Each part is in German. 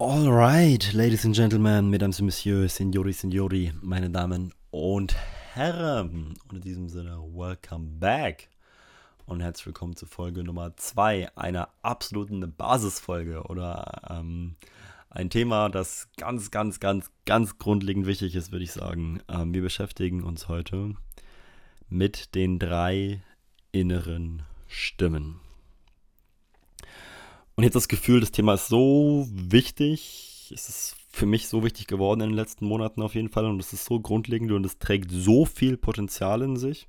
Alright, Ladies and Gentlemen, Mesdames et Messieurs, Signori, Signori, meine Damen und Herren. Und in diesem Sinne, welcome back und herzlich willkommen zu Folge Nummer 2, einer absoluten Basisfolge oder ähm, ein Thema, das ganz, ganz, ganz, ganz grundlegend wichtig ist, würde ich sagen. Ähm, wir beschäftigen uns heute mit den drei inneren Stimmen. Und habe das Gefühl, das Thema ist so wichtig. Es ist für mich so wichtig geworden in den letzten Monaten auf jeden Fall. Und es ist so grundlegend und es trägt so viel Potenzial in sich.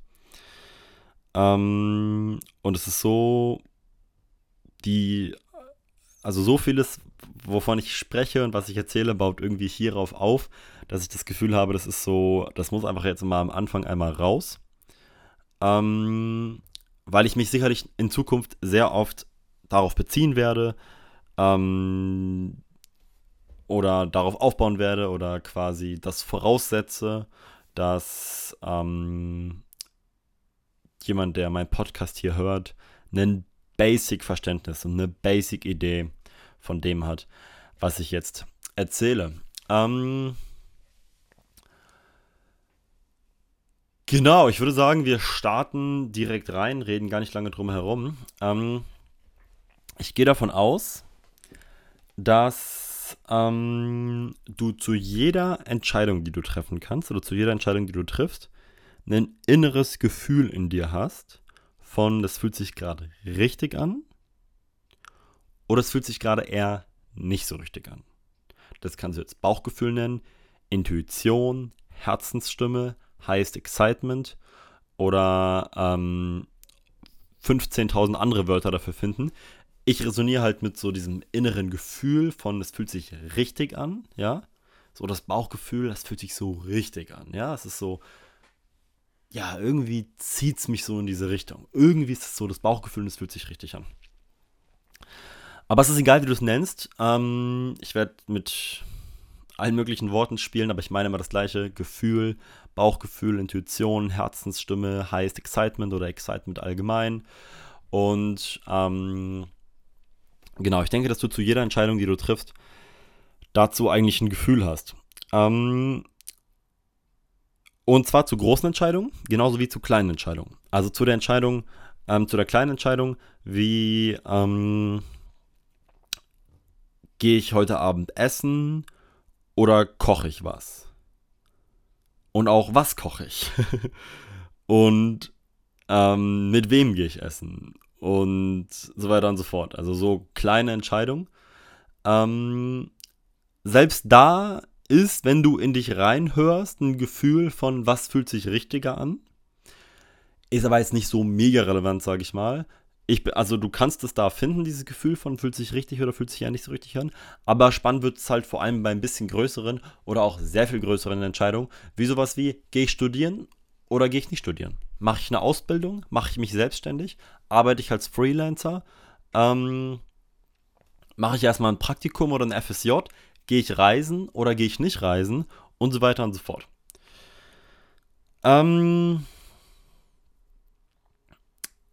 Ähm, und es ist so die, also so vieles, wovon ich spreche und was ich erzähle, baut irgendwie hierauf auf, dass ich das Gefühl habe, das ist so, das muss einfach jetzt mal am Anfang einmal raus. Ähm, weil ich mich sicherlich in Zukunft sehr oft darauf beziehen werde ähm, oder darauf aufbauen werde oder quasi das voraussetze, dass ähm, jemand, der meinen Podcast hier hört, ein Basic-Verständnis und eine Basic-Idee von dem hat, was ich jetzt erzähle. Ähm, genau, ich würde sagen, wir starten direkt rein, reden gar nicht lange drum herum. Ähm, ich gehe davon aus, dass ähm, du zu jeder Entscheidung, die du treffen kannst, oder zu jeder Entscheidung, die du triffst, ein inneres Gefühl in dir hast von, das fühlt sich gerade richtig an oder es fühlt sich gerade eher nicht so richtig an. Das kannst du jetzt Bauchgefühl nennen, Intuition, Herzensstimme, heißt Excitement oder ähm, 15.000 andere Wörter dafür finden ich resoniere halt mit so diesem inneren Gefühl von, es fühlt sich richtig an, ja. So das Bauchgefühl, das fühlt sich so richtig an, ja. Es ist so, ja, irgendwie zieht es mich so in diese Richtung. Irgendwie ist es so das Bauchgefühl und es fühlt sich richtig an. Aber es ist egal, wie du es nennst. Ähm, ich werde mit allen möglichen Worten spielen, aber ich meine immer das gleiche. Gefühl, Bauchgefühl, Intuition, Herzensstimme heißt Excitement oder Excitement allgemein. Und ähm, Genau, ich denke, dass du zu jeder Entscheidung, die du triffst, dazu eigentlich ein Gefühl hast. Ähm, und zwar zu großen Entscheidungen, genauso wie zu kleinen Entscheidungen. Also zu der Entscheidung, ähm, zu der kleinen Entscheidung, wie ähm, gehe ich heute Abend essen oder koche ich was? Und auch was koche ich? und ähm, mit wem gehe ich essen? Und so weiter und so fort. Also so kleine Entscheidungen. Ähm, selbst da ist, wenn du in dich reinhörst, ein Gefühl von, was fühlt sich richtiger an. Ist aber jetzt nicht so mega relevant, sage ich mal. Ich, also du kannst es da finden, dieses Gefühl von fühlt sich richtig oder fühlt sich ja nicht so richtig an. Aber spannend wird es halt vor allem bei ein bisschen größeren oder auch sehr viel größeren Entscheidungen, wie sowas wie, gehe ich studieren oder gehe ich nicht studieren? Mache ich eine Ausbildung? Mache ich mich selbstständig? Arbeite ich als Freelancer? Ähm, mache ich erstmal ein Praktikum oder ein FSJ? Gehe ich reisen oder gehe ich nicht reisen? Und so weiter und so fort. Ähm,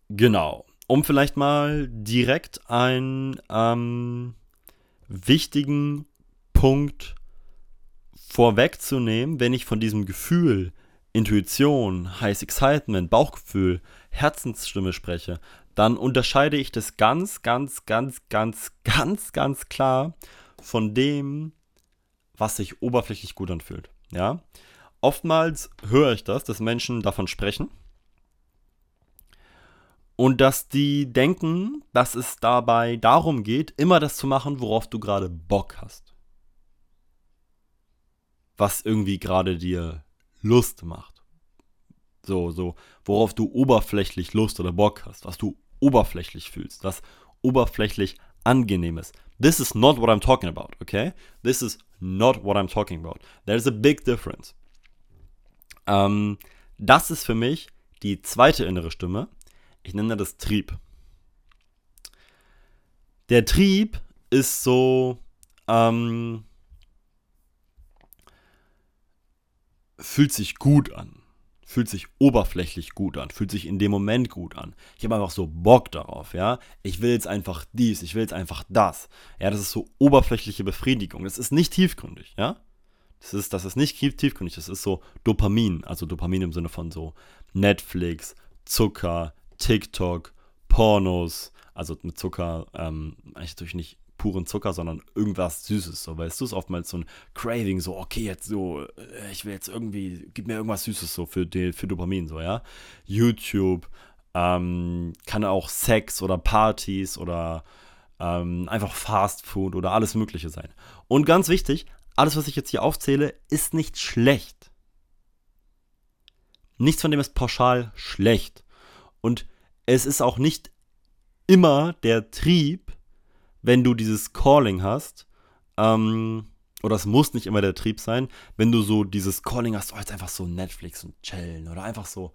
genau. Um vielleicht mal direkt einen ähm, wichtigen Punkt vorwegzunehmen, wenn ich von diesem Gefühl Intuition, heißt Excitement, Bauchgefühl, Herzensstimme spreche, dann unterscheide ich das ganz, ganz, ganz, ganz, ganz, ganz klar von dem, was sich oberflächlich gut anfühlt. Ja? Oftmals höre ich das, dass Menschen davon sprechen und dass die denken, dass es dabei darum geht, immer das zu machen, worauf du gerade Bock hast. Was irgendwie gerade dir Lust macht. So, so, worauf du oberflächlich Lust oder Bock hast, was du oberflächlich fühlst, was oberflächlich angenehm ist. This is not what I'm talking about, okay? This is not what I'm talking about. There's a big difference. Ähm, das ist für mich die zweite innere Stimme. Ich nenne das Trieb. Der Trieb ist so, ähm, fühlt sich gut an, fühlt sich oberflächlich gut an, fühlt sich in dem Moment gut an. Ich habe einfach so Bock darauf, ja. Ich will jetzt einfach dies, ich will jetzt einfach das. Ja, das ist so oberflächliche Befriedigung. Das ist nicht tiefgründig, ja. Das ist, das ist nicht tiefgründig, das ist so Dopamin, also Dopamin im Sinne von so Netflix, Zucker, TikTok, Pornos, also mit Zucker, ähm, eigentlich natürlich nicht puren Zucker, sondern irgendwas Süßes. So, weißt du, ist oftmals so ein Craving, so, okay, jetzt so, äh, ich will jetzt irgendwie, gib mir irgendwas Süßes so für, die, für Dopamin, so, ja. YouTube, ähm, kann auch Sex oder Partys oder ähm, einfach Fast Food oder alles Mögliche sein. Und ganz wichtig, alles, was ich jetzt hier aufzähle, ist nicht schlecht. Nichts von dem ist pauschal schlecht. Und es ist auch nicht immer der Trieb, wenn du dieses Calling hast, ähm, oder es muss nicht immer der Trieb sein, wenn du so dieses Calling hast, oh, jetzt einfach so Netflix und chillen oder einfach so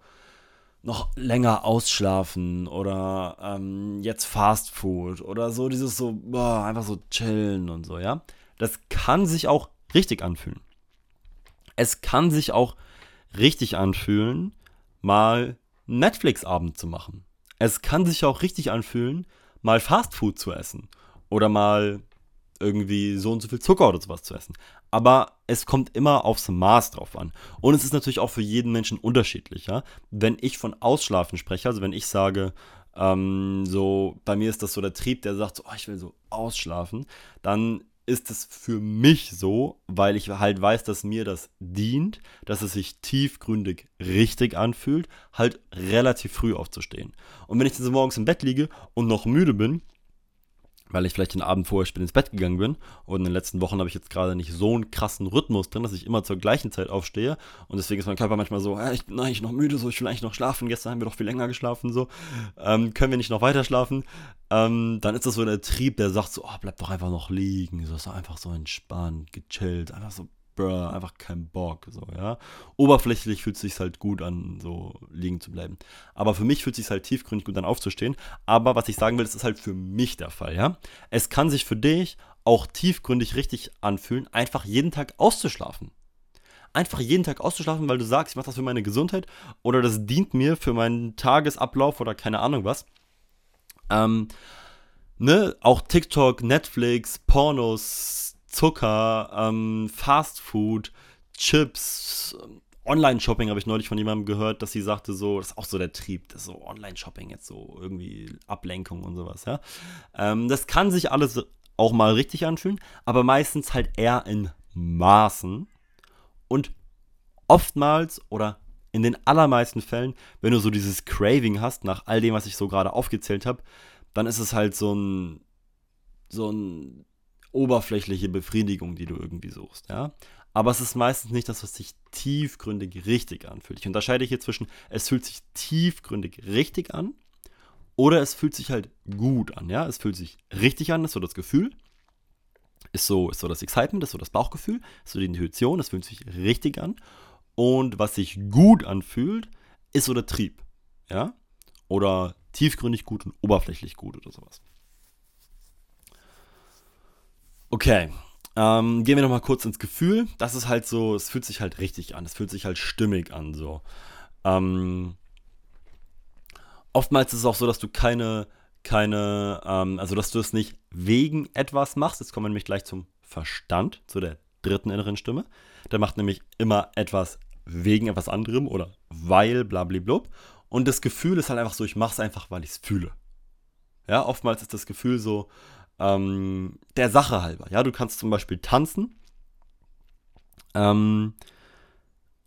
noch länger ausschlafen oder ähm, jetzt Fast Food oder so dieses so, boah, einfach so chillen und so, ja. Das kann sich auch richtig anfühlen. Es kann sich auch richtig anfühlen, mal Netflix-Abend zu machen. Es kann sich auch richtig anfühlen, mal Fast Food zu essen oder mal irgendwie so und so viel Zucker oder sowas zu essen. Aber es kommt immer aufs Maß drauf an. Und es ist natürlich auch für jeden Menschen unterschiedlich. Ja? Wenn ich von Ausschlafen spreche, also wenn ich sage, ähm, so, bei mir ist das so der Trieb, der sagt, so, oh, ich will so ausschlafen, dann ist es für mich so, weil ich halt weiß, dass mir das dient, dass es sich tiefgründig richtig anfühlt, halt relativ früh aufzustehen. Und wenn ich dann so morgens im Bett liege und noch müde bin, weil ich vielleicht den Abend vorher spät ins Bett gegangen bin. Und in den letzten Wochen habe ich jetzt gerade nicht so einen krassen Rhythmus drin, dass ich immer zur gleichen Zeit aufstehe. Und deswegen ist mein Körper manchmal so, äh, ich bin eigentlich noch müde, so ich will eigentlich noch schlafen. Gestern haben wir doch viel länger geschlafen, so. Ähm, können wir nicht noch weiter schlafen? Ähm, dann ist das so der Trieb, der sagt so, oh, bleib doch einfach noch liegen. So ist einfach so entspannt, gechillt, einfach so bruh, einfach kein Bock, so, ja. Oberflächlich fühlt es sich halt gut an, so liegen zu bleiben. Aber für mich fühlt es sich halt tiefgründig gut an, aufzustehen. Aber was ich sagen will, das ist halt für mich der Fall, ja. Es kann sich für dich auch tiefgründig richtig anfühlen, einfach jeden Tag auszuschlafen. Einfach jeden Tag auszuschlafen, weil du sagst, ich mache das für meine Gesundheit oder das dient mir für meinen Tagesablauf oder keine Ahnung was. Ähm, ne, auch TikTok, Netflix, Pornos, Zucker, ähm, Fast Food, Chips, Online-Shopping habe ich neulich von jemandem gehört, dass sie sagte, so, das ist auch so der Trieb, das ist so Online-Shopping jetzt so irgendwie Ablenkung und sowas, ja. Ähm, das kann sich alles auch mal richtig anfühlen, aber meistens halt eher in Maßen und oftmals oder in den allermeisten Fällen, wenn du so dieses Craving hast nach all dem, was ich so gerade aufgezählt habe, dann ist es halt so ein so ein oberflächliche Befriedigung, die du irgendwie suchst, ja. Aber es ist meistens nicht das, was sich tiefgründig richtig anfühlt. Ich unterscheide hier zwischen, es fühlt sich tiefgründig richtig an oder es fühlt sich halt gut an, ja. Es fühlt sich richtig an, ist so das Gefühl, ist so, ist so das Excitement, ist so das Bauchgefühl, ist so die Intuition, es fühlt sich richtig an. Und was sich gut anfühlt, ist so der Trieb, ja. Oder tiefgründig gut und oberflächlich gut oder sowas. Okay. Ähm, gehen wir nochmal kurz ins Gefühl. Das ist halt so, es fühlt sich halt richtig an. Es fühlt sich halt stimmig an, so. Ähm, oftmals ist es auch so, dass du keine, keine, ähm, also dass du es nicht wegen etwas machst. Jetzt kommen wir nämlich gleich zum Verstand, zu der dritten inneren Stimme. Der macht nämlich immer etwas wegen etwas anderem oder weil, blablablub. Und das Gefühl ist halt einfach so, ich mache es einfach, weil ich es fühle. Ja, oftmals ist das Gefühl so, ähm, der Sache halber. Ja, du kannst zum Beispiel tanzen, ähm,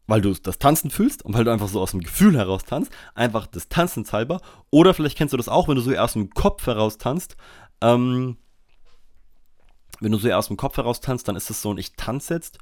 weil du das Tanzen fühlst und weil du einfach so aus dem Gefühl heraus tanzt, einfach des Tanzens halber. Oder vielleicht kennst du das auch, wenn du so aus dem Kopf heraus tanzt. Ähm, wenn du so aus dem Kopf heraus tanzt, dann ist es so ein Ich tanze jetzt,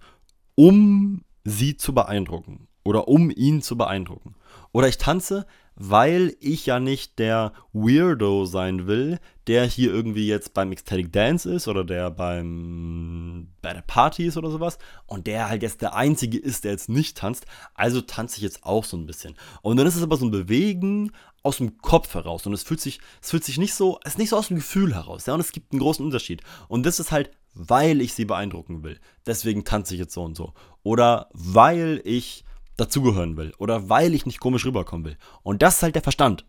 um sie zu beeindrucken oder um ihn zu beeindrucken. Oder ich tanze, weil ich ja nicht der Weirdo sein will, der hier irgendwie jetzt beim Ecstatic Dance ist oder der beim bei der Party ist oder sowas und der halt jetzt der einzige ist, der jetzt nicht tanzt. Also tanze ich jetzt auch so ein bisschen. Und dann ist es aber so ein Bewegen aus dem Kopf heraus und es fühlt sich es fühlt sich nicht so es ist nicht so aus dem Gefühl heraus, ja, und es gibt einen großen Unterschied. Und das ist halt weil ich sie beeindrucken will. Deswegen tanze ich jetzt so und so. Oder weil ich dazugehören will oder weil ich nicht komisch rüberkommen will. Und das ist halt der Verstand.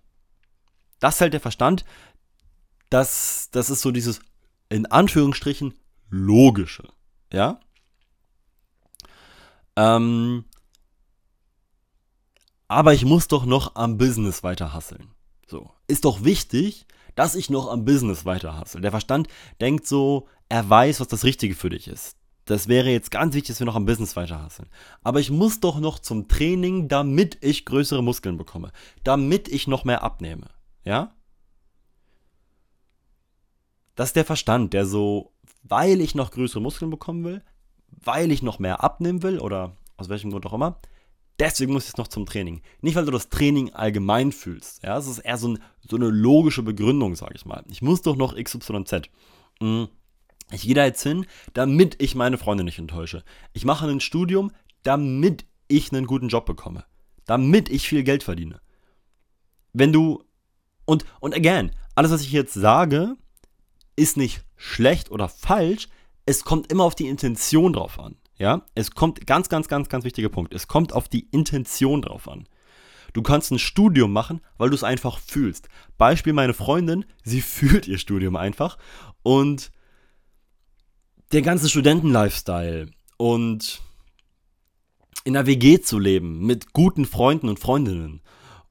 Das ist halt der Verstand. Das, das ist so dieses, in Anführungsstrichen, logische. Ja? Ähm, aber ich muss doch noch am Business weiter hasseln. So. Ist doch wichtig, dass ich noch am Business weiter hassel. Der Verstand denkt so, er weiß, was das Richtige für dich ist. Das wäre jetzt ganz wichtig, dass wir noch am Business weiter hasseln. Aber ich muss doch noch zum Training, damit ich größere Muskeln bekomme. Damit ich noch mehr abnehme. Ja? Das ist der Verstand, der so, weil ich noch größere Muskeln bekommen will, weil ich noch mehr abnehmen will oder aus welchem Grund auch immer, deswegen muss ich jetzt noch zum Training. Nicht, weil du das Training allgemein fühlst. Ja, es ist eher so, ein, so eine logische Begründung, sage ich mal. Ich muss doch noch XYZ. Mhm. Ich gehe da jetzt hin, damit ich meine Freunde nicht enttäusche. Ich mache ein Studium, damit ich einen guten Job bekomme. Damit ich viel Geld verdiene. Wenn du. Und, und again, alles, was ich jetzt sage, ist nicht schlecht oder falsch. Es kommt immer auf die Intention drauf an. Ja, es kommt ganz, ganz, ganz, ganz wichtiger Punkt. Es kommt auf die Intention drauf an. Du kannst ein Studium machen, weil du es einfach fühlst. Beispiel meine Freundin, sie fühlt ihr Studium einfach und der ganze Studenten-Lifestyle und in einer WG zu leben mit guten Freunden und Freundinnen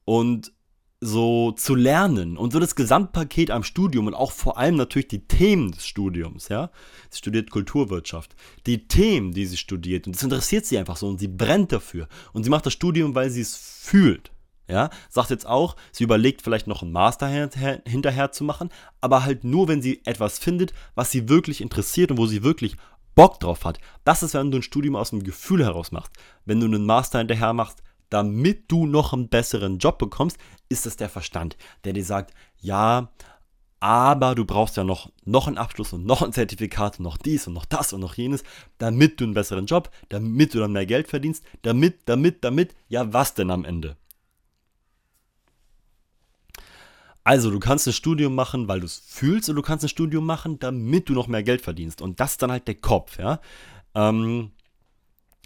und so zu lernen und so das Gesamtpaket am Studium und auch vor allem natürlich die Themen des Studiums, ja. Sie studiert Kulturwirtschaft. Die Themen, die sie studiert und das interessiert sie einfach so und sie brennt dafür und sie macht das Studium, weil sie es fühlt. Ja, sagt jetzt auch, sie überlegt vielleicht noch einen Master hinterher zu machen, aber halt nur, wenn sie etwas findet, was sie wirklich interessiert und wo sie wirklich Bock drauf hat. Das ist, wenn du ein Studium aus dem Gefühl heraus machst. Wenn du einen Master hinterher machst, damit du noch einen besseren Job bekommst, ist es der Verstand, der dir sagt, ja, aber du brauchst ja noch, noch einen Abschluss und noch ein Zertifikat und noch dies und noch das und noch jenes, damit du einen besseren Job, damit du dann mehr Geld verdienst, damit, damit, damit, ja, was denn am Ende? Also, du kannst ein Studium machen, weil du es fühlst, oder du kannst ein Studium machen, damit du noch mehr Geld verdienst. Und das ist dann halt der Kopf, ja. Ähm,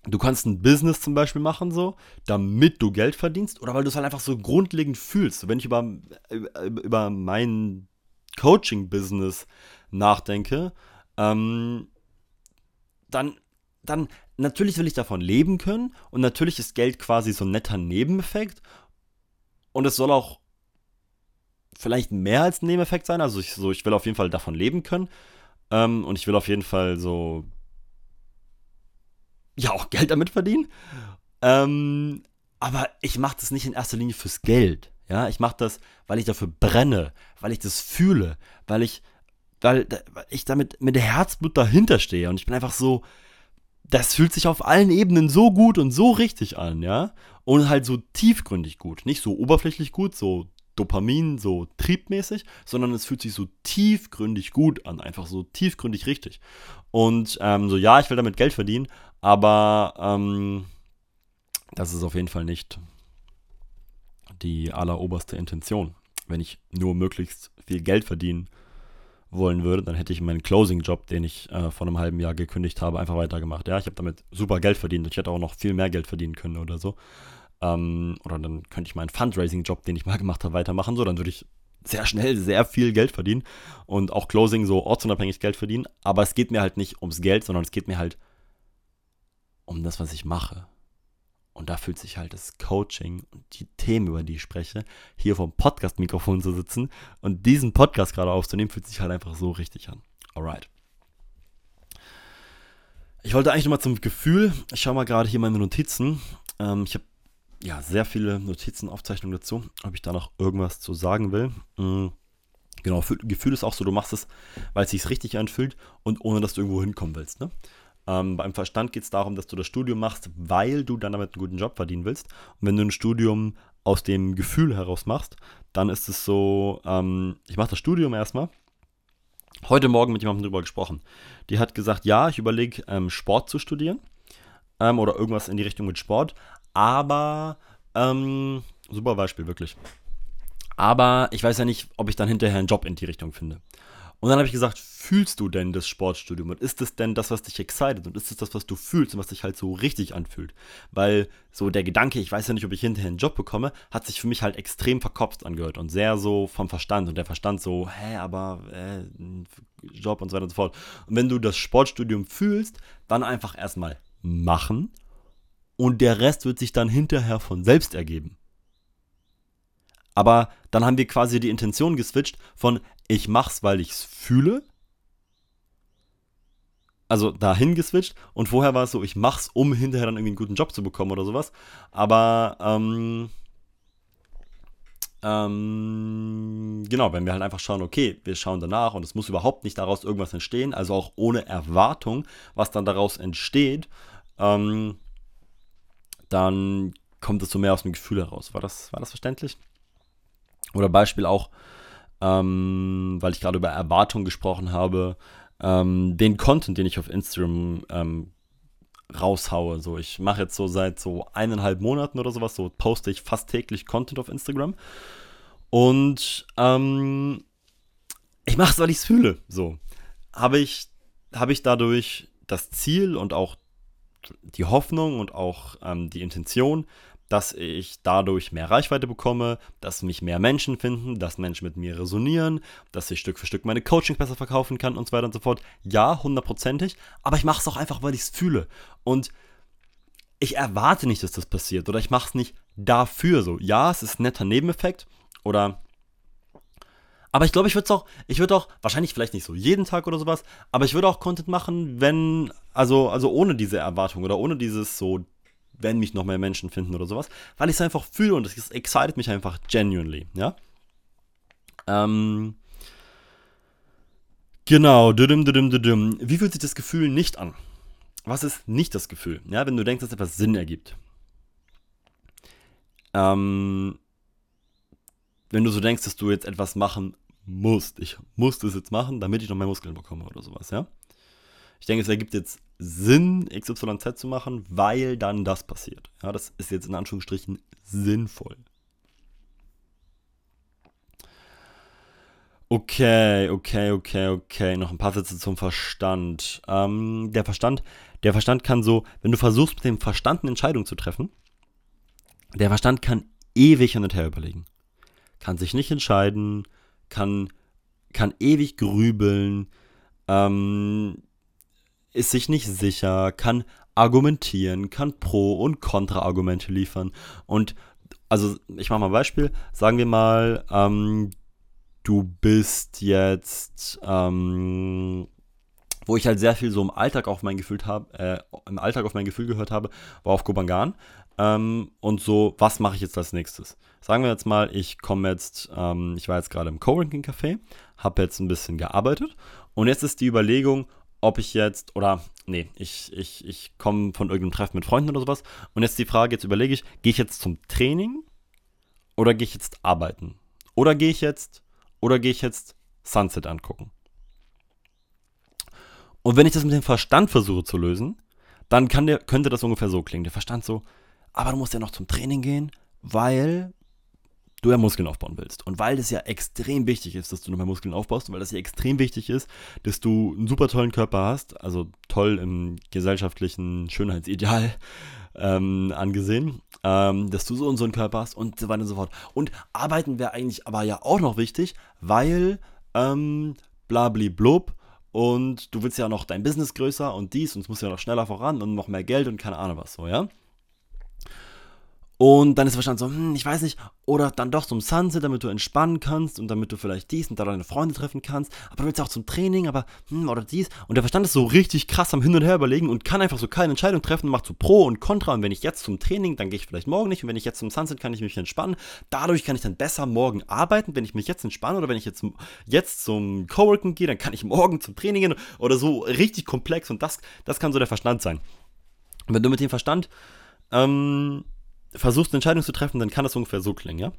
du kannst ein Business zum Beispiel machen, so, damit du Geld verdienst, oder weil du es halt einfach so grundlegend fühlst. Wenn ich über, über, über mein Coaching-Business nachdenke, ähm, dann, dann natürlich will ich davon leben können und natürlich ist Geld quasi so ein netter Nebeneffekt und es soll auch vielleicht mehr als ein Nebeneffekt sein. Also ich, so, ich will auf jeden Fall davon leben können. Ähm, und ich will auf jeden Fall so ja auch Geld damit verdienen. Ähm, aber ich mache das nicht in erster Linie fürs Geld. Ja, ich mache das, weil ich dafür brenne, weil ich das fühle, weil ich, weil, weil ich damit mit der Herzblut dahinter stehe. Und ich bin einfach so, das fühlt sich auf allen Ebenen so gut und so richtig an, ja. Und halt so tiefgründig gut. Nicht so oberflächlich gut, so Dopamin so triebmäßig, sondern es fühlt sich so tiefgründig gut an, einfach so tiefgründig richtig. Und ähm, so, ja, ich will damit Geld verdienen, aber ähm, das ist auf jeden Fall nicht die alleroberste Intention. Wenn ich nur möglichst viel Geld verdienen wollen würde, dann hätte ich meinen Closing-Job, den ich äh, vor einem halben Jahr gekündigt habe, einfach weitergemacht. Ja, ich habe damit super Geld verdient und ich hätte auch noch viel mehr Geld verdienen können oder so. Ähm, oder dann könnte ich meinen Fundraising-Job, den ich mal gemacht habe, weitermachen. So, dann würde ich sehr schnell sehr viel Geld verdienen und auch Closing so ortsunabhängig Geld verdienen. Aber es geht mir halt nicht ums Geld, sondern es geht mir halt um das, was ich mache. Und da fühlt sich halt das Coaching und die Themen, über die ich spreche, hier vom Podcast-Mikrofon zu sitzen und diesen Podcast gerade aufzunehmen, fühlt sich halt einfach so richtig an. Alright. Ich wollte eigentlich nochmal zum Gefühl, ich schaue mal gerade hier meine Notizen. Ähm, ich habe ja, sehr viele Notizen, Aufzeichnungen dazu, ob ich da noch irgendwas zu sagen will. Mhm. Genau, Gefühl ist auch so, du machst es, weil es sich richtig anfühlt und ohne, dass du irgendwo hinkommen willst. Ne? Ähm, beim Verstand geht es darum, dass du das Studium machst, weil du dann damit einen guten Job verdienen willst. Und wenn du ein Studium aus dem Gefühl heraus machst, dann ist es so, ähm, ich mache das Studium erstmal. Heute Morgen mit jemandem drüber gesprochen. Die hat gesagt, ja, ich überlege, ähm, Sport zu studieren ähm, oder irgendwas in die Richtung mit Sport, aber, ähm, super Beispiel, wirklich. Aber ich weiß ja nicht, ob ich dann hinterher einen Job in die Richtung finde. Und dann habe ich gesagt, fühlst du denn das Sportstudium? Und ist es denn das, was dich excited? Und ist es das, was du fühlst und was dich halt so richtig anfühlt? Weil so der Gedanke, ich weiß ja nicht, ob ich hinterher einen Job bekomme, hat sich für mich halt extrem verkopft angehört und sehr so vom Verstand. Und der Verstand so, hä, aber äh, Job und so weiter und so fort. Und wenn du das Sportstudium fühlst, dann einfach erstmal machen und der Rest wird sich dann hinterher von selbst ergeben. Aber dann haben wir quasi die Intention geswitcht von ich mach's, weil ich's fühle. Also dahin geswitcht und vorher war es so, ich mach's, um hinterher dann irgendwie einen guten Job zu bekommen oder sowas. Aber ähm, ähm, genau, wenn wir halt einfach schauen, okay, wir schauen danach und es muss überhaupt nicht daraus irgendwas entstehen, also auch ohne Erwartung, was dann daraus entsteht, ähm, dann kommt es so mehr aus dem Gefühl heraus. War das, war das verständlich? Oder Beispiel auch, ähm, weil ich gerade über Erwartungen gesprochen habe, ähm, den Content, den ich auf Instagram ähm, raushaue. So, ich mache jetzt so seit so eineinhalb Monaten oder sowas, so poste ich fast täglich Content auf Instagram. Und ähm, ich mache es, weil ich es fühle. So habe ich, habe ich dadurch das Ziel und auch die Hoffnung und auch ähm, die Intention, dass ich dadurch mehr Reichweite bekomme, dass mich mehr Menschen finden, dass Menschen mit mir resonieren, dass ich Stück für Stück meine Coachings besser verkaufen kann und so weiter und so fort. Ja, hundertprozentig, aber ich mache es auch einfach, weil ich es fühle. Und ich erwarte nicht, dass das passiert oder ich mache es nicht dafür so. Ja, es ist ein netter Nebeneffekt oder aber ich glaube, ich würde es auch, ich würde auch, wahrscheinlich vielleicht nicht so jeden Tag oder sowas, aber ich würde auch Content machen, wenn, also, also ohne diese Erwartung oder ohne dieses so, wenn mich noch mehr Menschen finden oder sowas, weil ich es einfach fühle und es excited mich einfach genuinely, ja. Ähm, genau, düdüm, düdüm, düdüm. Wie fühlt sich das Gefühl nicht an? Was ist nicht das Gefühl? Ja, wenn du denkst, dass etwas Sinn ergibt. Ähm, wenn du so denkst, dass du jetzt etwas machen musst. Ich muss das jetzt machen, damit ich noch mehr Muskeln bekomme oder sowas, ja. Ich denke, es ergibt jetzt Sinn, XYZ zu machen, weil dann das passiert. Ja, das ist jetzt in Anführungsstrichen sinnvoll. Okay, okay, okay, okay. Noch ein paar Sätze zum Verstand. Ähm, der Verstand, der Verstand kann so, wenn du versuchst, mit dem Verstand eine Entscheidung zu treffen, der Verstand kann ewig hin und her überlegen. Kann sich nicht entscheiden, kann, kann ewig grübeln, ähm, ist sich nicht sicher, kann argumentieren, kann Pro- und Kontra-Argumente liefern. Und also ich mache mal ein Beispiel. Sagen wir mal, ähm, du bist jetzt, ähm, wo ich halt sehr viel so im Alltag auf mein Gefühl habe, äh, im Alltag auf mein Gefühl gehört habe, war auf Kobangan. Ähm, und so, was mache ich jetzt als nächstes? Sagen wir jetzt mal, ich komme jetzt, ähm, ich war jetzt gerade im Coworking Café, habe jetzt ein bisschen gearbeitet und jetzt ist die Überlegung, ob ich jetzt, oder nee, ich, ich, ich komme von irgendeinem Treffen mit Freunden oder sowas. Und jetzt die Frage, jetzt überlege ich, gehe ich jetzt zum Training oder gehe ich jetzt arbeiten? Oder gehe ich jetzt, oder gehe ich jetzt Sunset angucken? Und wenn ich das mit dem Verstand versuche zu lösen, dann der, könnte das ungefähr so klingen. Der Verstand so, aber du musst ja noch zum Training gehen, weil du ja Muskeln aufbauen willst. Und weil das ja extrem wichtig ist, dass du noch mehr Muskeln aufbaust und weil das ja extrem wichtig ist, dass du einen super tollen Körper hast, also toll im gesellschaftlichen Schönheitsideal ähm, angesehen, ähm, dass du so und so einen Körper hast und so weiter und so fort. Und arbeiten wäre eigentlich aber ja auch noch wichtig, weil ähm, blub und du willst ja noch dein Business größer und dies und es muss ja noch schneller voran und noch mehr Geld und keine Ahnung was so, ja? Und dann ist der Verstand so, hm, ich weiß nicht, oder dann doch zum Sunset, damit du entspannen kannst und damit du vielleicht dies und da deine Freunde treffen kannst, aber du willst auch zum Training, aber hm, oder dies. Und der Verstand ist so richtig krass am Hin und Her überlegen und kann einfach so keine Entscheidung treffen und macht so Pro und Contra. Und wenn ich jetzt zum Training, dann gehe ich vielleicht morgen nicht. Und wenn ich jetzt zum Sunset, kann ich mich entspannen. Dadurch kann ich dann besser morgen arbeiten, wenn ich mich jetzt entspanne oder wenn ich jetzt, jetzt zum Coworking gehe, dann kann ich morgen zum Training gehen oder so richtig komplex. Und das, das kann so der Verstand sein. Und wenn du mit dem Verstand ähm, versuchst, eine Entscheidung zu treffen, dann kann das ungefähr so klingen, ja?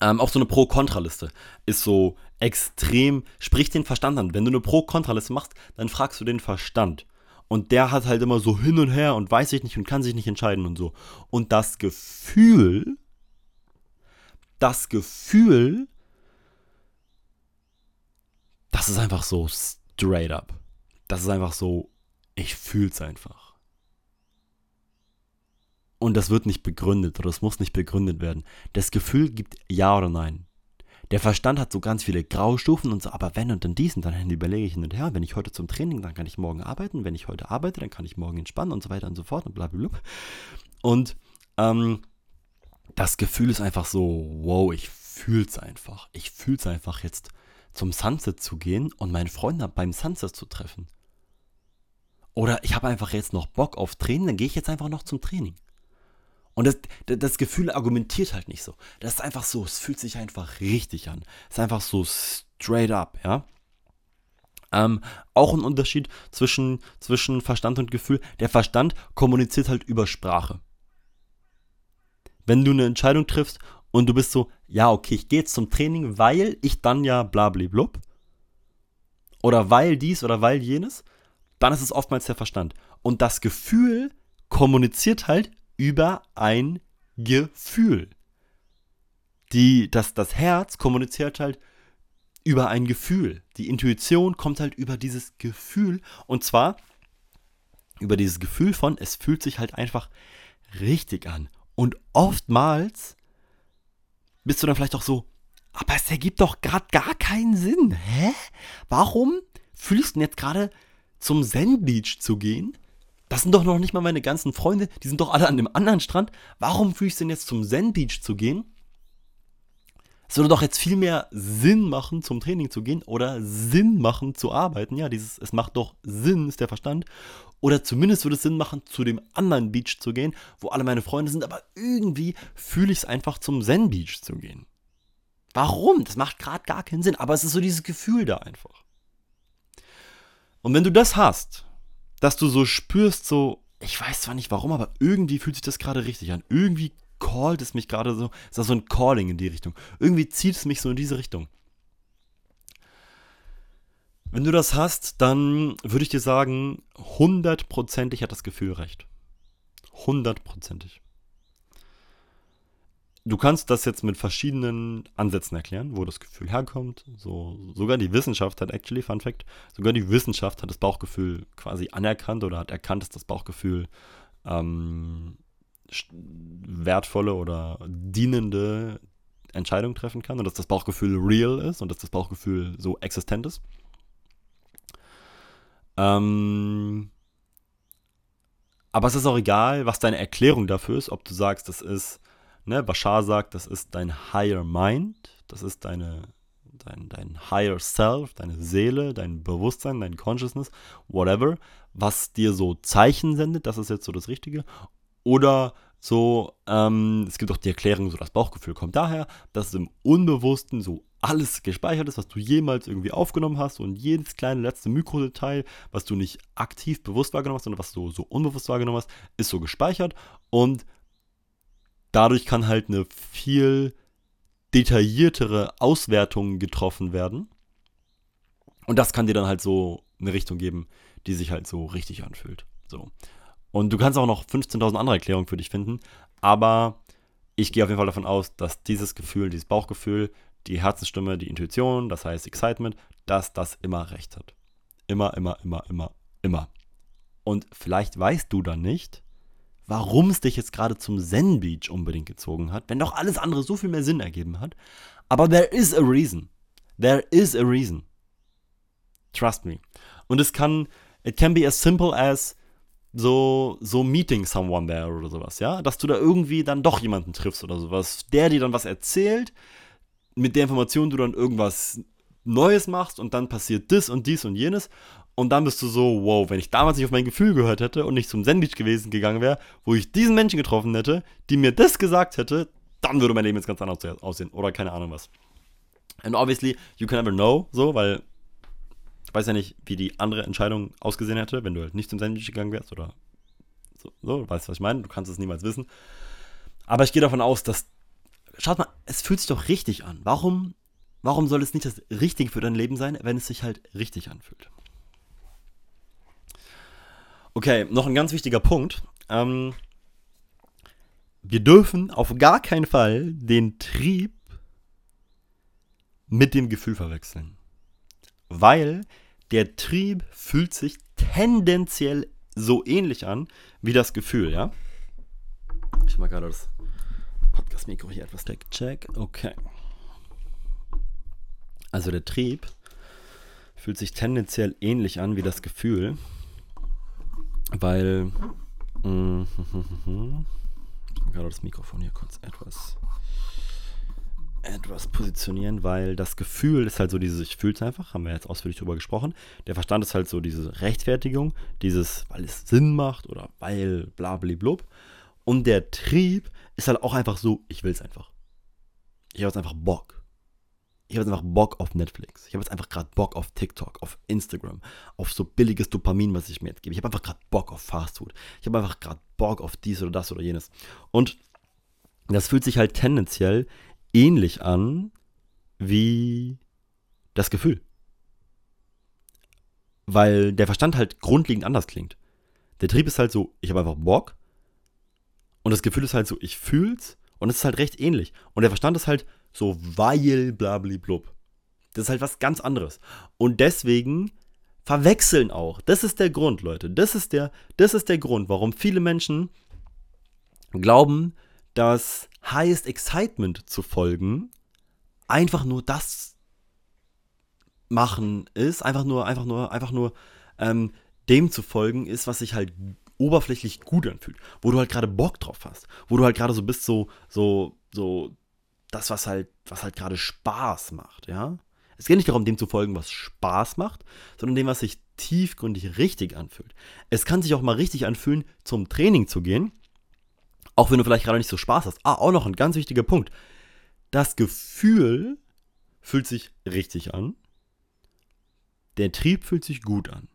Ähm, auch so eine Pro-Kontra-Liste ist so extrem, sprich den Verstand an. Wenn du eine Pro-Kontra-Liste machst, dann fragst du den Verstand. Und der hat halt immer so hin und her und weiß ich nicht und kann sich nicht entscheiden und so. Und das Gefühl, das Gefühl das ist einfach so straight up. Das ist einfach so, ich fühl's einfach. Und das wird nicht begründet oder es muss nicht begründet werden. Das Gefühl gibt Ja oder Nein. Der Verstand hat so ganz viele Graustufen und so, aber wenn und dann dies und dann überlege ich hin und her, wenn ich heute zum Training, dann kann ich morgen arbeiten, wenn ich heute arbeite, dann kann ich morgen entspannen und so weiter und so fort und bla bla bla. Und ähm, das Gefühl ist einfach so, wow, ich fühl's einfach. Ich fühl's einfach jetzt zum Sunset zu gehen und meinen Freund beim Sunset zu treffen. Oder ich habe einfach jetzt noch Bock auf Training, dann gehe ich jetzt einfach noch zum Training. Und das, das Gefühl argumentiert halt nicht so. Das ist einfach so, es fühlt sich einfach richtig an. Es ist einfach so straight up, ja. Ähm, auch ein Unterschied zwischen, zwischen Verstand und Gefühl. Der Verstand kommuniziert halt über Sprache. Wenn du eine Entscheidung triffst und du bist so, ja, okay, ich gehe jetzt zum Training, weil ich dann ja blablablub. Oder weil dies oder weil jenes, dann ist es oftmals der Verstand. Und das Gefühl kommuniziert halt über ein Gefühl. Die, das, das Herz kommuniziert halt über ein Gefühl. Die Intuition kommt halt über dieses Gefühl. Und zwar über dieses Gefühl von, es fühlt sich halt einfach richtig an. Und oftmals bist du dann vielleicht auch so, aber es ergibt doch gerade gar keinen Sinn. Hä? Warum fühlst du denn jetzt gerade zum Zen Beach zu gehen? Das sind doch noch nicht mal meine ganzen Freunde, die sind doch alle an dem anderen Strand. Warum fühle ich es denn jetzt zum Zen Beach zu gehen? Es würde doch jetzt viel mehr Sinn machen, zum Training zu gehen oder Sinn machen, zu arbeiten. Ja, dieses, es macht doch Sinn, ist der Verstand. Oder zumindest würde es Sinn machen, zu dem anderen Beach zu gehen, wo alle meine Freunde sind, aber irgendwie fühle ich es einfach, zum Zen Beach zu gehen. Warum? Das macht gerade gar keinen Sinn, aber es ist so dieses Gefühl da einfach. Und wenn du das hast, dass du so spürst, so, ich weiß zwar nicht warum, aber irgendwie fühlt sich das gerade richtig an. Irgendwie callt es mich gerade so, ist das so ein Calling in die Richtung. Irgendwie zieht es mich so in diese Richtung. Wenn du das hast, dann würde ich dir sagen, hundertprozentig hat das Gefühl recht. Hundertprozentig. Du kannst das jetzt mit verschiedenen Ansätzen erklären, wo das Gefühl herkommt. So, sogar die Wissenschaft hat, actually, Fun Fact, sogar die Wissenschaft hat das Bauchgefühl quasi anerkannt oder hat erkannt, dass das Bauchgefühl ähm, wertvolle oder dienende Entscheidungen treffen kann und dass das Bauchgefühl real ist und dass das Bauchgefühl so existent ist. Ähm, aber es ist auch egal, was deine Erklärung dafür ist, ob du sagst, das ist ne, Bashar sagt, das ist dein Higher Mind, das ist deine, dein, dein Higher Self, deine Seele, dein Bewusstsein, dein Consciousness, whatever, was dir so Zeichen sendet, das ist jetzt so das Richtige. Oder so, ähm, es gibt auch die Erklärung, so das Bauchgefühl kommt daher, dass im Unbewussten so alles gespeichert ist, was du jemals irgendwie aufgenommen hast und jedes kleine letzte Mikrodetail, was du nicht aktiv bewusst wahrgenommen hast, sondern was du so unbewusst wahrgenommen hast, ist so gespeichert und dadurch kann halt eine viel detailliertere Auswertung getroffen werden. Und das kann dir dann halt so eine Richtung geben, die sich halt so richtig anfühlt. So. Und du kannst auch noch 15.000 andere Erklärungen für dich finden, aber ich gehe auf jeden Fall davon aus, dass dieses Gefühl, dieses Bauchgefühl, die Herzensstimme, die Intuition, das heißt Excitement, dass das immer recht hat. Immer, immer, immer, immer, immer. Und vielleicht weißt du dann nicht, warum es dich jetzt gerade zum Zen Beach unbedingt gezogen hat, wenn doch alles andere so viel mehr Sinn ergeben hat. Aber there is a reason. There is a reason. Trust me. Und es kann, it can be as simple as so, so meeting someone there oder sowas, ja? Dass du da irgendwie dann doch jemanden triffst oder sowas, der dir dann was erzählt, mit der Information du dann irgendwas Neues machst und dann passiert das und dies und jenes und dann bist du so, wow, wenn ich damals nicht auf mein Gefühl gehört hätte und nicht zum Sandwich gewesen gegangen wäre, wo ich diesen Menschen getroffen hätte, die mir das gesagt hätte, dann würde mein Leben jetzt ganz anders aussehen. Oder keine Ahnung was. And obviously, you can never know, so, weil ich weiß ja nicht, wie die andere Entscheidung ausgesehen hätte, wenn du halt nicht zum Sandwich gegangen wärst oder so, so weißt du, was ich meine? Du kannst es niemals wissen. Aber ich gehe davon aus, dass, schaut mal, es fühlt sich doch richtig an. Warum, warum soll es nicht das Richtige für dein Leben sein, wenn es sich halt richtig anfühlt? Okay, noch ein ganz wichtiger Punkt. Ähm, wir dürfen auf gar keinen Fall den Trieb mit dem Gefühl verwechseln. weil der Trieb fühlt sich tendenziell so ähnlich an wie das Gefühl, ja? Ich mal gerade das Podcast-Mikro hier etwas check. Okay. Also der Trieb fühlt sich tendenziell ähnlich an wie das Gefühl, weil. Mm, gerade das Mikrofon hier kurz etwas etwas positionieren, weil das Gefühl ist halt so dieses, ich fühle es einfach, haben wir jetzt ausführlich drüber gesprochen. Der Verstand ist halt so diese Rechtfertigung, dieses, weil es Sinn macht oder weil blablablub. Und der Trieb ist halt auch einfach so, ich will es einfach. Ich habe jetzt einfach Bock. Ich habe jetzt einfach Bock auf Netflix. Ich habe jetzt einfach gerade Bock auf TikTok, auf Instagram, auf so billiges Dopamin, was ich mir jetzt gebe. Ich habe einfach gerade Bock auf Fastfood. Ich habe einfach gerade Bock auf dies oder das oder jenes. Und das fühlt sich halt tendenziell ähnlich an wie das Gefühl. Weil der Verstand halt grundlegend anders klingt. Der Trieb ist halt so, ich habe einfach Bock. Und das Gefühl ist halt so, ich fühl's. Und es ist halt recht ähnlich. Und der Verstand ist halt so, weil blablablub. Das ist halt was ganz anderes. Und deswegen verwechseln auch. Das ist der Grund, Leute. Das ist der, das ist der Grund, warum viele Menschen glauben, dass Highest Excitement zu folgen einfach nur das machen ist, einfach nur, einfach nur, einfach nur ähm, dem zu folgen ist, was sich halt oberflächlich gut anfühlt, wo du halt gerade Bock drauf hast, wo du halt gerade so bist, so, so, so, das, was halt, was halt gerade Spaß macht, ja. Es geht nicht darum, dem zu folgen, was Spaß macht, sondern dem, was sich tiefgründig richtig anfühlt. Es kann sich auch mal richtig anfühlen, zum Training zu gehen auch wenn du vielleicht gerade nicht so Spaß hast. Ah, auch noch ein ganz wichtiger Punkt. Das Gefühl fühlt sich richtig an. Der Trieb fühlt sich gut an.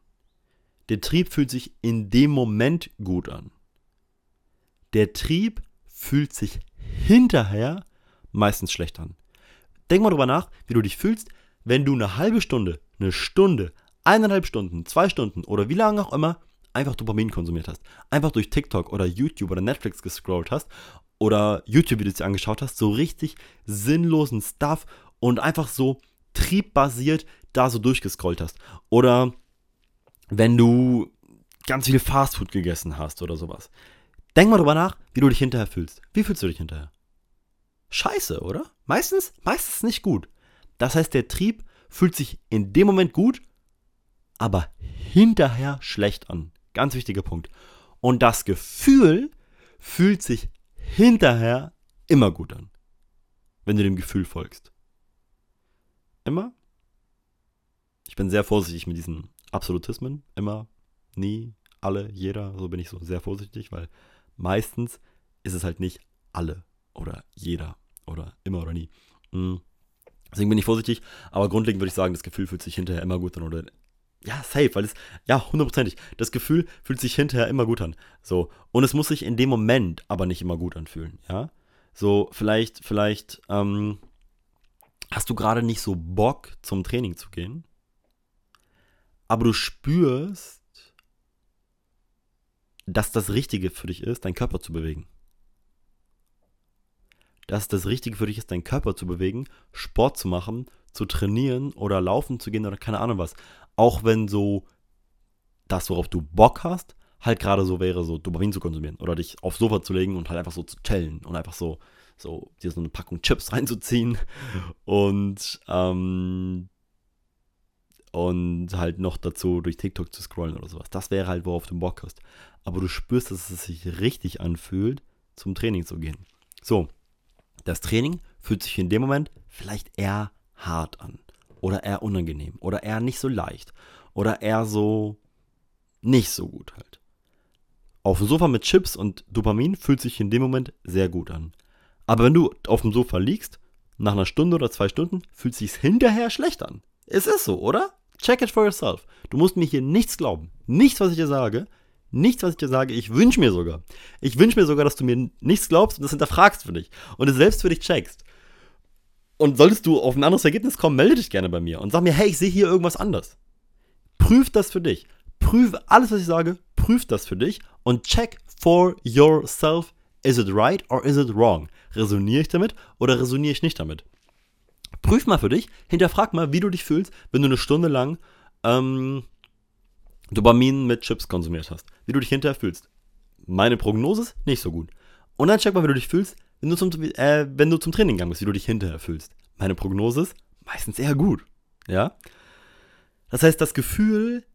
Der Trieb fühlt sich in dem Moment gut an. Der Trieb fühlt sich hinterher meistens schlecht an. Denk mal drüber nach, wie du dich fühlst, wenn du eine halbe Stunde, eine Stunde, eineinhalb Stunden, zwei Stunden oder wie lange auch immer einfach Dopamin konsumiert hast, einfach durch TikTok oder YouTube oder Netflix gescrollt hast oder YouTube-Videos angeschaut hast, so richtig sinnlosen Stuff und einfach so triebbasiert da so durchgescrollt hast. Oder wenn du ganz viel Fastfood gegessen hast oder sowas. Denk mal drüber nach, wie du dich hinterher fühlst. Wie fühlst du dich hinterher? Scheiße, oder? Meistens, meistens nicht gut. Das heißt, der Trieb fühlt sich in dem Moment gut, aber hinterher schlecht an. Ganz wichtiger Punkt. Und das Gefühl fühlt sich hinterher immer gut an, wenn du dem Gefühl folgst. Immer? Ich bin sehr vorsichtig mit diesen Absolutismen. Immer, nie, alle, jeder. So bin ich so sehr vorsichtig, weil meistens ist es halt nicht alle oder jeder oder immer oder nie. Hm. Deswegen bin ich vorsichtig, aber grundlegend würde ich sagen, das Gefühl fühlt sich hinterher immer gut an oder ja, safe, weil es, ja, hundertprozentig. Das Gefühl fühlt sich hinterher immer gut an. So. Und es muss sich in dem Moment aber nicht immer gut anfühlen, ja. So, vielleicht, vielleicht, ähm, hast du gerade nicht so Bock, zum Training zu gehen. Aber du spürst, dass das Richtige für dich ist, deinen Körper zu bewegen. Dass das Richtige für dich ist, deinen Körper zu bewegen, Sport zu machen, zu trainieren oder laufen zu gehen oder keine Ahnung was auch wenn so das, worauf du Bock hast, halt gerade so wäre, so Dopamin zu konsumieren oder dich aufs Sofa zu legen und halt einfach so zu chillen und einfach so, so dir so eine Packung Chips reinzuziehen und, ähm, und halt noch dazu durch TikTok zu scrollen oder sowas. Das wäre halt, worauf du Bock hast. Aber du spürst, dass es sich richtig anfühlt, zum Training zu gehen. So, das Training fühlt sich in dem Moment vielleicht eher hart an oder eher unangenehm oder eher nicht so leicht oder eher so nicht so gut halt. Auf dem Sofa mit Chips und Dopamin fühlt sich in dem Moment sehr gut an. Aber wenn du auf dem Sofa liegst, nach einer Stunde oder zwei Stunden, fühlt sich hinterher schlecht an. Es ist so, oder? Check it for yourself. Du musst mir hier nichts glauben. Nichts, was ich dir sage. Nichts, was ich dir sage. Ich wünsche mir sogar. Ich wünsche mir sogar, dass du mir nichts glaubst und das hinterfragst für dich. Und es selbst für dich checkst. Und solltest du auf ein anderes Ergebnis kommen, melde dich gerne bei mir und sag mir, hey, ich sehe hier irgendwas anders. Prüf das für dich. Prüf alles, was ich sage, prüf das für dich und check for yourself, is it right or is it wrong? Resoniere ich damit oder resoniere ich nicht damit? Prüf mal für dich, hinterfrag mal, wie du dich fühlst, wenn du eine Stunde lang ähm, Dopamin mit Chips konsumiert hast. Wie du dich hinterher fühlst. Meine Prognose ist nicht so gut. Und dann check mal, wie du dich fühlst, wenn du zum, äh, wenn du zum Training gegangen bist, wie du dich hinterher fühlst. Meine Prognose ist meistens eher gut. Ja? Das heißt, das Gefühl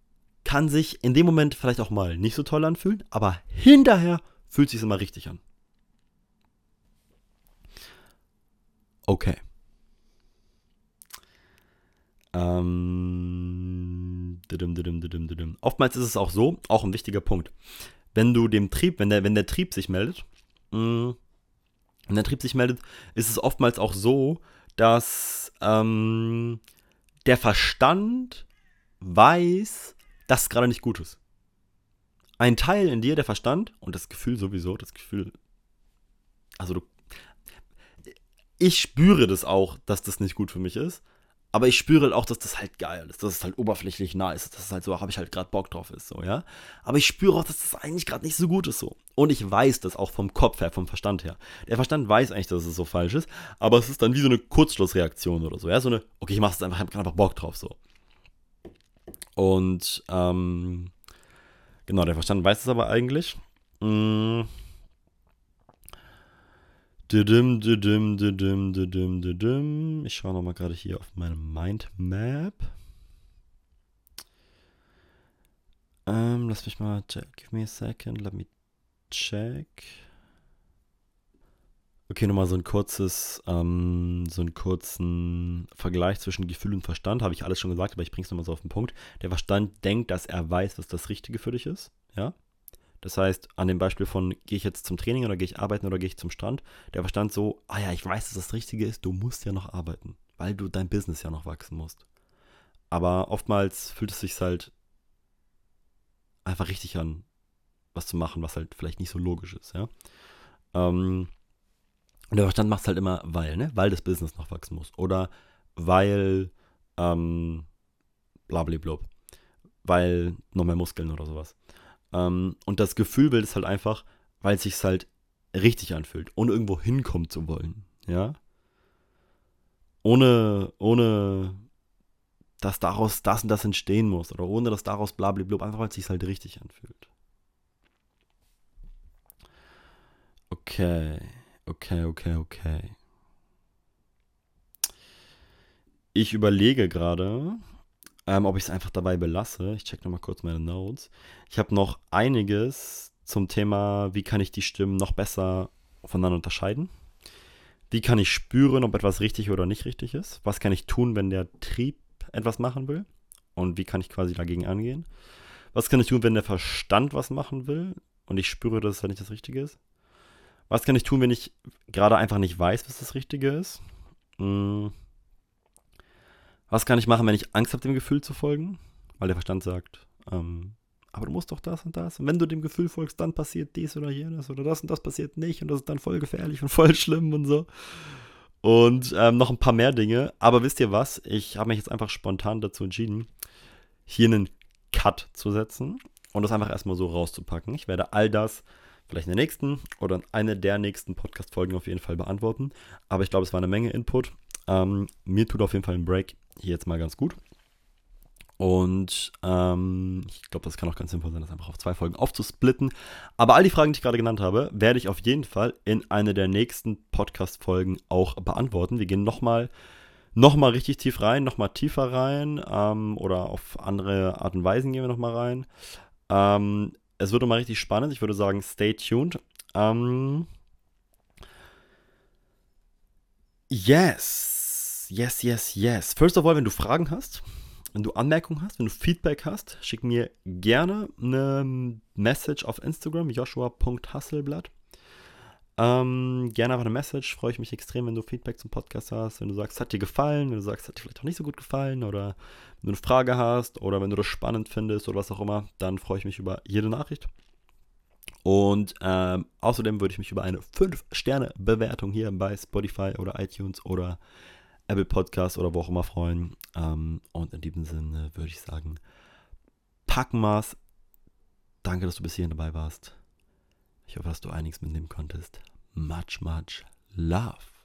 kann sich in dem Moment vielleicht auch mal nicht so toll anfühlen, aber hinterher fühlt sich immer richtig an. Okay. Ähm, Oftmals ist es auch so, auch ein wichtiger Punkt. Wenn du dem Trieb, wenn der, wenn der Trieb sich meldet, mh, mm, wenn der Trieb sich meldet, ist es oftmals auch so, dass ähm, der Verstand weiß, dass es gerade nicht gut ist. Ein Teil in dir, der Verstand und das Gefühl sowieso, das Gefühl, also du, ich spüre das auch, dass das nicht gut für mich ist, aber ich spüre halt auch, dass das halt geil ist, dass es halt oberflächlich nice ist, dass es halt so, habe ich halt gerade Bock drauf ist, so, ja. Aber ich spüre auch, dass das eigentlich gerade nicht so gut ist, so. Und ich weiß das auch vom Kopf her, vom Verstand her. Der Verstand weiß eigentlich, dass es so falsch ist, aber es ist dann wie so eine Kurzschlussreaktion oder so, ja. So eine, okay, ich mache es einfach, ich habe einfach Bock drauf, so. Und, ähm, genau, der Verstand weiß es aber eigentlich. Mmh. Ich schaue nochmal gerade hier auf meine Mindmap. Ähm, lass mich mal check. Give me a second. Let me check. Okay, nochmal so ein kurzes, ähm, so einen kurzen Vergleich zwischen Gefühl und Verstand. Habe ich alles schon gesagt, aber ich bringe es nochmal so auf den Punkt. Der Verstand denkt, dass er weiß, was das Richtige für dich ist. Ja. Das heißt, an dem Beispiel von, gehe ich jetzt zum Training oder gehe ich arbeiten oder gehe ich zum Strand, der Verstand so, ah ja, ich weiß, dass das Richtige ist, du musst ja noch arbeiten, weil du dein Business ja noch wachsen musst. Aber oftmals fühlt es sich halt einfach richtig an, was zu machen, was halt vielleicht nicht so logisch ist, ja. Ähm, und der Verstand macht es halt immer, weil, ne? Weil das Business noch wachsen muss. Oder weil, ähm, blablabla. Weil noch mehr Muskeln oder sowas. Ähm, und das Gefühl will es halt einfach, weil es sich halt richtig anfühlt, ohne irgendwo hinkommen zu wollen. Ja. Ohne, ohne, dass daraus das und das entstehen muss. Oder ohne, dass daraus blablabla, einfach weil es sich halt richtig anfühlt. Okay. Okay, okay, okay. Ich überlege gerade, ähm, ob ich es einfach dabei belasse. Ich check nochmal kurz meine Notes. Ich habe noch einiges zum Thema, wie kann ich die Stimmen noch besser voneinander unterscheiden. Wie kann ich spüren, ob etwas richtig oder nicht richtig ist? Was kann ich tun, wenn der Trieb etwas machen will? Und wie kann ich quasi dagegen angehen? Was kann ich tun, wenn der Verstand was machen will und ich spüre, dass es halt nicht das Richtige ist? Was kann ich tun, wenn ich gerade einfach nicht weiß, was das Richtige ist? Hm. Was kann ich machen, wenn ich Angst habe, dem Gefühl zu folgen? Weil der Verstand sagt, ähm, aber du musst doch das und das. Und wenn du dem Gefühl folgst, dann passiert dies oder jenes oder das und das passiert nicht und das ist dann voll gefährlich und voll schlimm und so. Und ähm, noch ein paar mehr Dinge. Aber wisst ihr was? Ich habe mich jetzt einfach spontan dazu entschieden, hier einen Cut zu setzen und das einfach erstmal so rauszupacken. Ich werde all das vielleicht in der nächsten oder in einer der nächsten Podcast-Folgen auf jeden Fall beantworten. Aber ich glaube, es war eine Menge Input. Ähm, mir tut auf jeden Fall ein Break hier jetzt mal ganz gut. Und ähm, ich glaube, das kann auch ganz sinnvoll sein, das einfach auf zwei Folgen aufzusplitten. Aber all die Fragen, die ich gerade genannt habe, werde ich auf jeden Fall in einer der nächsten Podcast-Folgen auch beantworten. Wir gehen nochmal noch mal richtig tief rein, nochmal tiefer rein ähm, oder auf andere Art und Weisen gehen wir nochmal rein. Ähm, es wird nochmal richtig spannend. Ich würde sagen, stay tuned. Ähm, yes yes, yes, yes. First of all, wenn du Fragen hast, wenn du Anmerkungen hast, wenn du Feedback hast, schick mir gerne eine Message auf Instagram, joshua.hasselblatt. Ähm, gerne einfach eine Message, freue ich mich extrem, wenn du Feedback zum Podcast hast, wenn du sagst, hat dir gefallen, wenn du sagst, hat dir vielleicht auch nicht so gut gefallen oder wenn du eine Frage hast oder wenn du das spannend findest oder was auch immer, dann freue ich mich über jede Nachricht. Und ähm, außerdem würde ich mich über eine 5-Sterne-Bewertung hier bei Spotify oder iTunes oder Apple Podcast oder wo auch immer freuen. Ähm, und in diesem Sinne würde ich sagen, packen wir's. Danke, dass du bis hierhin dabei warst. Ich hoffe, dass du einiges mitnehmen konntest. Much, much love.